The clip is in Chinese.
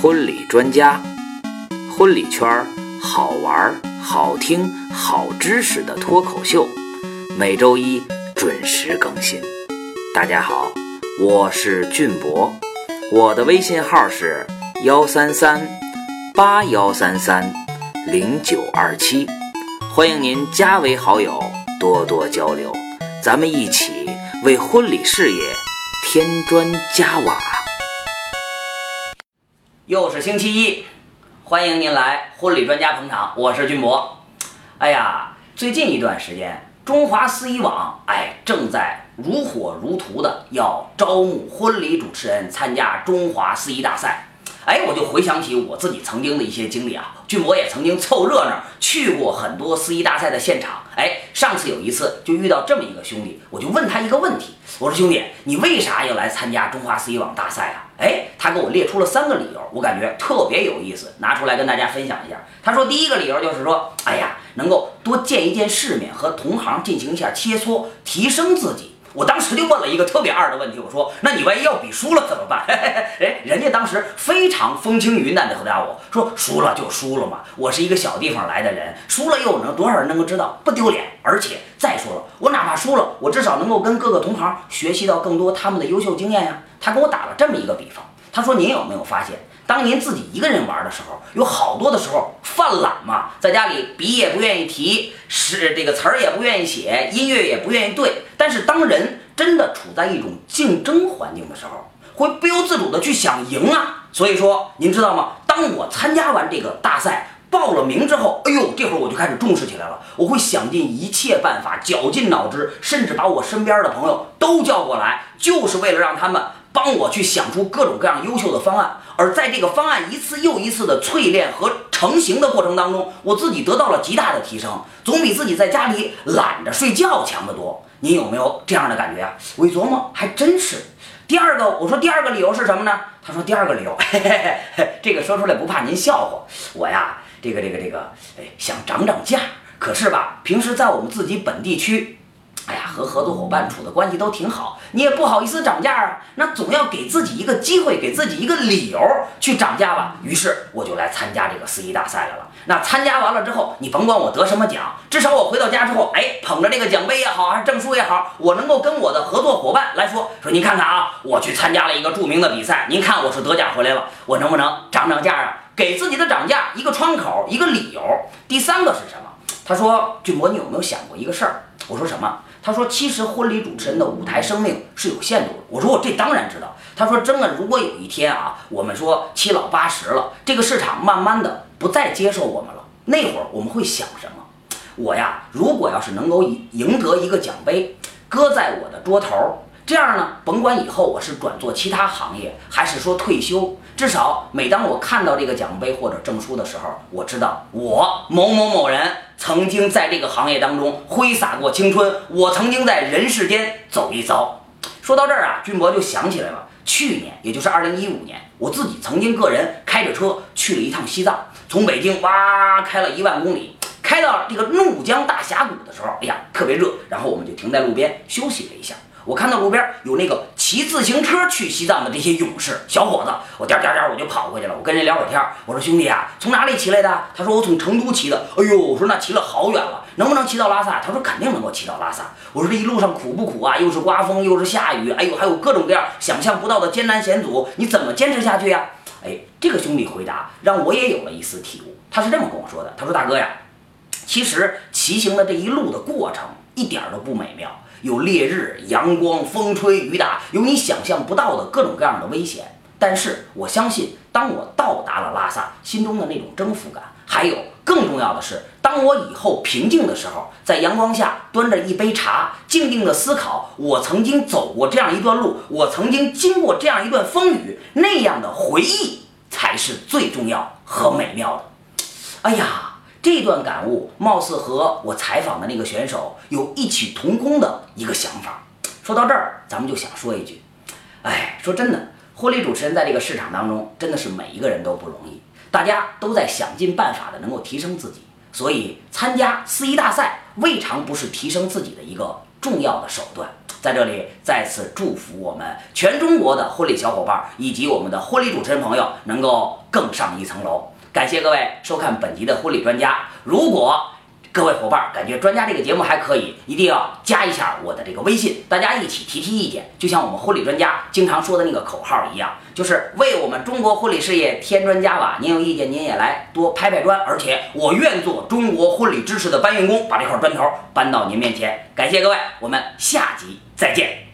婚礼专家，婚礼圈儿好玩、好听、好知识的脱口秀，每周一准时更新。大家好，我是俊博，我的微信号是幺三三八幺三三零九二七，欢迎您加为好友，多多交流，咱们一起为婚礼事业添砖加瓦。又是星期一，欢迎您来婚礼专家捧场，我是俊博。哎呀，最近一段时间，中华司仪网哎正在如火如荼的要招募婚礼主持人参加中华司仪大赛。哎，我就回想起我自己曾经的一些经历啊，俊博也曾经凑热闹去过很多司仪大赛的现场。哎，上次有一次就遇到这么一个兄弟，我就问他一个问题，我说兄弟，你为啥要来参加中华司仪网大赛啊？哎，他给我列出了三个理由，我感觉特别有意思，拿出来跟大家分享一下。他说第一个理由就是说，哎呀，能够多见一见世面，和同行进行一下切磋，提升自己。我当时就问了一个特别二的问题，我说：“那你万一要比输了怎么办？” 哎，人家当时非常风轻云淡地回答我说：“输了就输了嘛，我是一个小地方来的人，输了又能多少人能够知道？不丢脸。而且再说了，我哪怕输了，我至少能够跟各个同行学习到更多他们的优秀经验呀。”他给我打了这么一个比方，他说：“您有没有发现，当您自己一个人玩的时候，有好多的时候犯懒嘛，在家里笔也不愿意提，是这个词儿也不愿意写，音乐也不愿意对。但是当人真的处在一种竞争环境的时候，会不由自主的去想赢啊。所以说，您知道吗？当我参加完这个大赛，报了名之后，哎呦，这会儿我就开始重视起来了。我会想尽一切办法，绞尽脑汁，甚至把我身边的朋友都叫过来，就是为了让他们。”帮我去想出各种各样优秀的方案，而在这个方案一次又一次的淬炼和成型的过程当中，我自己得到了极大的提升，总比自己在家里懒着睡觉强得多。您有没有这样的感觉啊？我一琢磨，还真是。第二个，我说第二个理由是什么呢？他说第二个理由，嘿嘿嘿，这个说出来不怕您笑话。我呀，这个这个这个，哎，想涨涨价，可是吧，平时在我们自己本地区。和合作伙伴处的关系都挺好，你也不好意思涨价啊，那总要给自己一个机会，给自己一个理由去涨价吧。于是我就来参加这个司仪大赛来了。那参加完了之后，你甭管我得什么奖，至少我回到家之后，哎，捧着这个奖杯也好，还是证书也好，我能够跟我的合作伙伴来说，说您看看啊，我去参加了一个著名的比赛，您看我是得奖回来了，我能不能涨涨价啊？给自己的涨价一个窗口，一个理由。第三个是什么？他说，俊博，你有没有想过一个事儿？我说什么？他说：“其实婚礼主持人的舞台生命是有限度的。”我说：“我这当然知道。”他说：“真的，如果有一天啊，我们说七老八十了，这个市场慢慢的不再接受我们了，那会儿我们会想什么？我呀，如果要是能够赢得一个奖杯，搁在我的桌头，这样呢，甭管以后我是转做其他行业，还是说退休，至少每当我看到这个奖杯或者证书的时候，我知道我某某某人。”曾经在这个行业当中挥洒过青春，我曾经在人世间走一遭。说到这儿啊，军博就想起来了，去年也就是二零一五年，我自己曾经个人开着车去了一趟西藏，从北京哇开了一万公里，开到这个怒江大峡谷的时候，哎呀特别热，然后我们就停在路边休息了一下。我看到路边有那个骑自行车去西藏的这些勇士小伙子，我颠颠颠我就跑过去了。我跟人聊会儿天，我说兄弟啊，从哪里骑来的？他说我从成都骑的。哎呦，我说那骑了好远了，能不能骑到拉萨？他说肯定能够骑到拉萨。我说这一路上苦不苦啊？又是刮风又是下雨，哎呦，还有各种各样想象不到的艰难险阻，你怎么坚持下去呀？哎，这个兄弟回答让我也有了一丝体悟。他是这么跟我说的：他说大哥呀，其实骑行的这一路的过程一点都不美妙。有烈日、阳光、风吹雨打，有你想象不到的各种各样的危险。但是我相信，当我到达了拉萨，心中的那种征服感，还有更重要的是，当我以后平静的时候，在阳光下端着一杯茶，静静的思考我曾经走过这样一段路，我曾经经过这样一段风雨，那样的回忆才是最重要和美妙的。哎呀！这段感悟貌似和我采访的那个选手有异曲同工的一个想法。说到这儿，咱们就想说一句：哎，说真的，婚礼主持人在这个市场当中，真的是每一个人都不容易，大家都在想尽办法的能够提升自己，所以参加司仪大赛未尝不是提升自己的一个重要的手段。在这里再次祝福我们全中国的婚礼小伙伴以及我们的婚礼主持人朋友能够更上一层楼。感谢各位收看本集的婚礼专家。如果各位伙伴感觉专家这个节目还可以，一定要加一下我的这个微信，大家一起提提意见。就像我们婚礼专家经常说的那个口号一样，就是为我们中国婚礼事业添砖加瓦。您有意见您也来多拍拍砖，而且我愿做中国婚礼知识的搬运工，把这块砖头搬到您面前。感谢各位，我们下集再见。